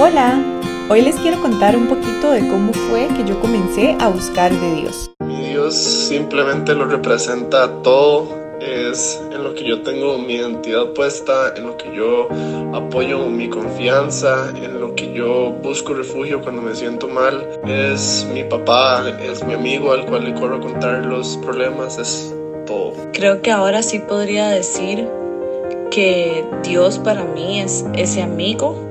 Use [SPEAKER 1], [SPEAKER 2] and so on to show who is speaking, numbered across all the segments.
[SPEAKER 1] Hola, hoy les quiero contar un poquito de cómo fue que yo comencé a buscar de Dios.
[SPEAKER 2] Mi Dios simplemente lo representa todo, es en lo que yo tengo mi identidad puesta, en lo que yo apoyo mi confianza, en lo que yo busco refugio cuando me siento mal. Es mi papá, es mi amigo al cual le corro a contar los problemas, es todo.
[SPEAKER 3] Creo que ahora sí podría decir que Dios para mí es ese amigo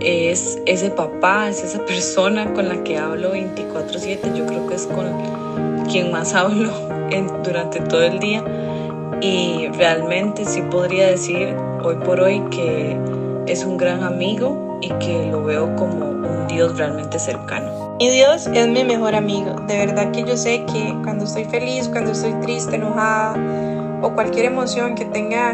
[SPEAKER 3] es ese papá, es esa persona con la que hablo 24/7. Yo creo que es con quien más hablo durante todo el día. Y realmente sí podría decir hoy por hoy que es un gran amigo y que lo veo como un Dios realmente cercano.
[SPEAKER 4] Mi Dios es mi mejor amigo. De verdad que yo sé que cuando estoy feliz, cuando estoy triste, enojada o cualquier emoción que tenga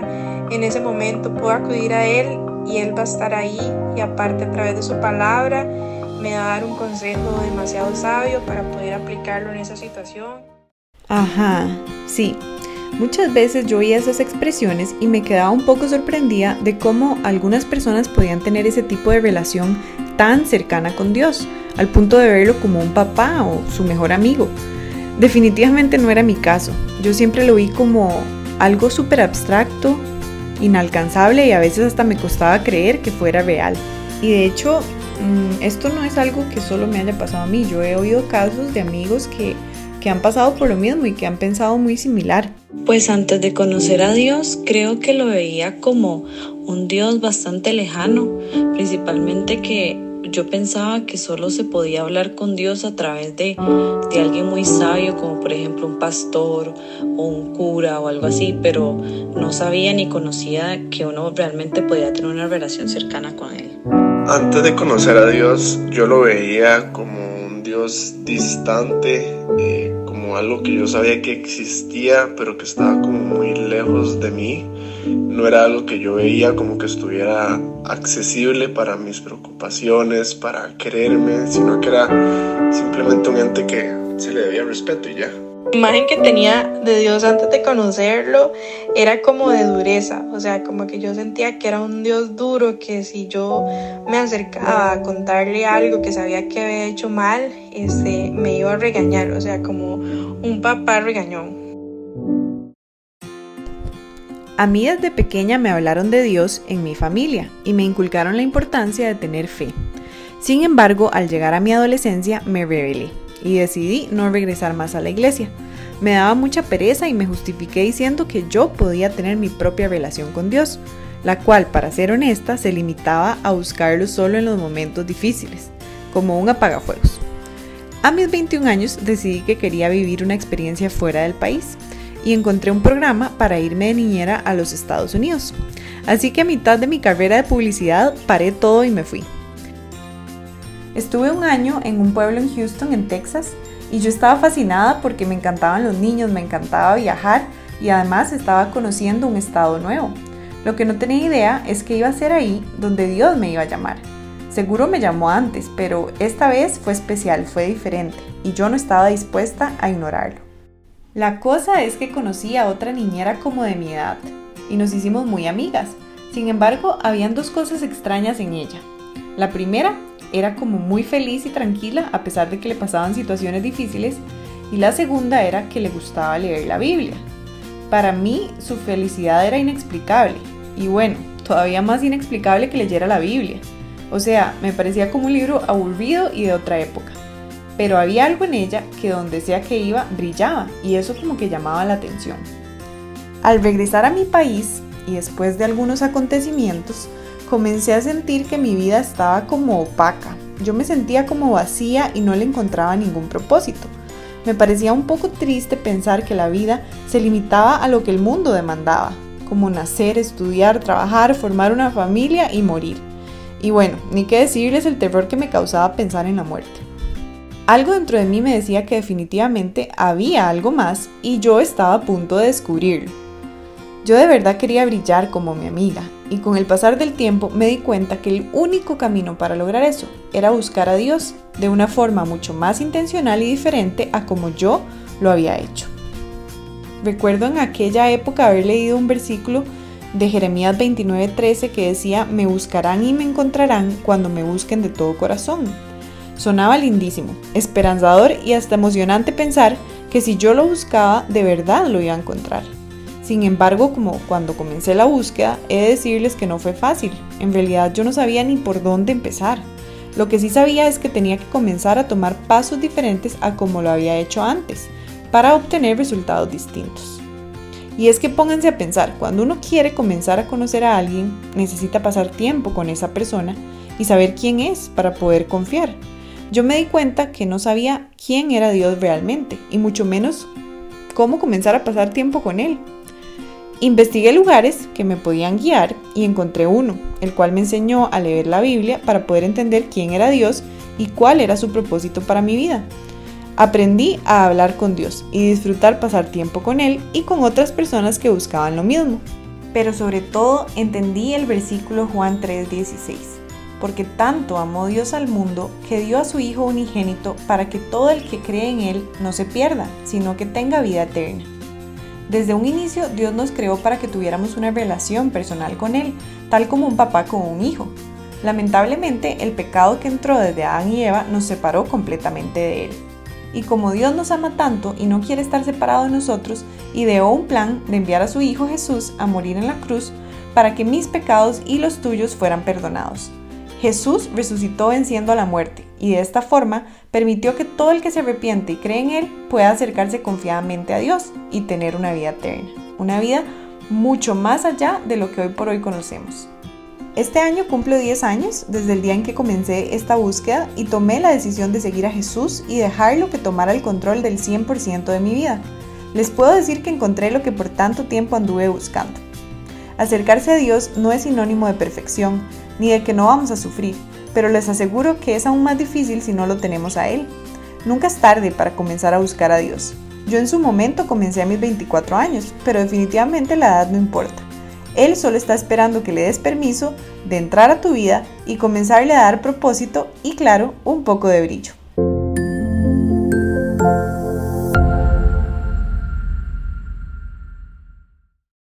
[SPEAKER 4] en ese momento, puedo acudir a Él y Él va a estar ahí y aparte a través de su palabra me va a dar un consejo demasiado sabio para poder aplicarlo en esa situación.
[SPEAKER 1] Ajá, sí. Muchas veces yo oía esas expresiones y me quedaba un poco sorprendida de cómo algunas personas podían tener ese tipo de relación tan cercana con Dios, al punto de verlo como un papá o su mejor amigo. Definitivamente no era mi caso. Yo siempre lo vi como algo súper abstracto inalcanzable y a veces hasta me costaba creer que fuera real. Y de hecho, mm, esto no es algo que solo me haya pasado a mí. Yo he oído casos de amigos que, que han pasado por lo mismo y que han pensado muy similar.
[SPEAKER 3] Pues antes de conocer a Dios, creo que lo veía como un Dios bastante lejano, principalmente que yo pensaba que solo se podía hablar con Dios a través de, de, alguien muy sabio, como por ejemplo un pastor o un cura o algo así, pero no sabía ni conocía que uno realmente podía tener una relación cercana con Él.
[SPEAKER 2] Antes de conocer a Dios, yo lo veía como un Dios distante, eh, como algo que yo sabía que existía, pero que estaba como muy lejos de mí no era algo que yo veía como que estuviera accesible para mis preocupaciones, para quererme, sino que era simplemente un ente que se le debía respeto y ya.
[SPEAKER 4] La imagen que tenía de Dios antes de conocerlo era como de dureza, o sea, como que yo sentía que era un Dios duro, que si yo me acercaba a contarle algo que sabía que había hecho mal, este, me iba a regañar, o sea, como un papá regañón.
[SPEAKER 1] A mí desde pequeña me hablaron de Dios en mi familia y me inculcaron la importancia de tener fe. Sin embargo, al llegar a mi adolescencia me rebelé y decidí no regresar más a la iglesia. Me daba mucha pereza y me justifiqué diciendo que yo podía tener mi propia relación con Dios, la cual, para ser honesta, se limitaba a buscarlo solo en los momentos difíciles, como un apagafuegos. A mis 21 años decidí que quería vivir una experiencia fuera del país y encontré un programa para irme de niñera a los Estados Unidos. Así que a mitad de mi carrera de publicidad paré todo y me fui. Estuve un año en un pueblo en Houston, en Texas, y yo estaba fascinada porque me encantaban los niños, me encantaba viajar y además estaba conociendo un estado nuevo. Lo que no tenía idea es que iba a ser ahí donde Dios me iba a llamar. Seguro me llamó antes, pero esta vez fue especial, fue diferente, y yo no estaba dispuesta a ignorarlo. La cosa es que conocí a otra niñera como de mi edad y nos hicimos muy amigas. Sin embargo, habían dos cosas extrañas en ella. La primera era como muy feliz y tranquila a pesar de que le pasaban situaciones difíciles y la segunda era que le gustaba leer la Biblia. Para mí su felicidad era inexplicable y bueno, todavía más inexplicable que leyera la Biblia. O sea, me parecía como un libro aburrido y de otra época pero había algo en ella que donde sea que iba brillaba y eso como que llamaba la atención. Al regresar a mi país y después de algunos acontecimientos, comencé a sentir que mi vida estaba como opaca. Yo me sentía como vacía y no le encontraba ningún propósito. Me parecía un poco triste pensar que la vida se limitaba a lo que el mundo demandaba, como nacer, estudiar, trabajar, formar una familia y morir. Y bueno, ni qué decirles el terror que me causaba pensar en la muerte. Algo dentro de mí me decía que definitivamente había algo más y yo estaba a punto de descubrirlo. Yo de verdad quería brillar como mi amiga y con el pasar del tiempo me di cuenta que el único camino para lograr eso era buscar a Dios de una forma mucho más intencional y diferente a como yo lo había hecho. Recuerdo en aquella época haber leído un versículo de Jeremías 29:13 que decía, me buscarán y me encontrarán cuando me busquen de todo corazón. Sonaba lindísimo, esperanzador y hasta emocionante pensar que si yo lo buscaba, de verdad lo iba a encontrar. Sin embargo, como cuando comencé la búsqueda, he de decirles que no fue fácil. En realidad yo no sabía ni por dónde empezar. Lo que sí sabía es que tenía que comenzar a tomar pasos diferentes a como lo había hecho antes, para obtener resultados distintos. Y es que pónganse a pensar, cuando uno quiere comenzar a conocer a alguien, necesita pasar tiempo con esa persona y saber quién es para poder confiar. Yo me di cuenta que no sabía quién era Dios realmente y mucho menos cómo comenzar a pasar tiempo con Él. Investigué lugares que me podían guiar y encontré uno, el cual me enseñó a leer la Biblia para poder entender quién era Dios y cuál era su propósito para mi vida. Aprendí a hablar con Dios y disfrutar pasar tiempo con Él y con otras personas que buscaban lo mismo. Pero sobre todo entendí el versículo Juan 3:16, porque tanto amó Dios al mundo que dio a su Hijo unigénito para que todo el que cree en Él no se pierda, sino que tenga vida eterna. Desde un inicio Dios nos creó para que tuviéramos una relación personal con Él, tal como un papá con un hijo. Lamentablemente el pecado que entró desde Adán y Eva nos separó completamente de Él. Y como Dios nos ama tanto y no quiere estar separado de nosotros, ideó un plan de enviar a su Hijo Jesús a morir en la cruz para que mis pecados y los tuyos fueran perdonados. Jesús resucitó venciendo a la muerte y de esta forma permitió que todo el que se arrepiente y cree en Él pueda acercarse confiadamente a Dios y tener una vida eterna, una vida mucho más allá de lo que hoy por hoy conocemos. Este año cumplo 10 años desde el día en que comencé esta búsqueda y tomé la decisión de seguir a Jesús y dejarlo que tomara el control del 100% de mi vida. Les puedo decir que encontré lo que por tanto tiempo anduve buscando. Acercarse a Dios no es sinónimo de perfección, ni de que no vamos a sufrir, pero les aseguro que es aún más difícil si no lo tenemos a Él. Nunca es tarde para comenzar a buscar a Dios. Yo en su momento comencé a mis 24 años, pero definitivamente la edad no importa. Él solo está esperando que le des permiso de entrar a tu vida y comenzarle a dar propósito y claro, un poco de brillo.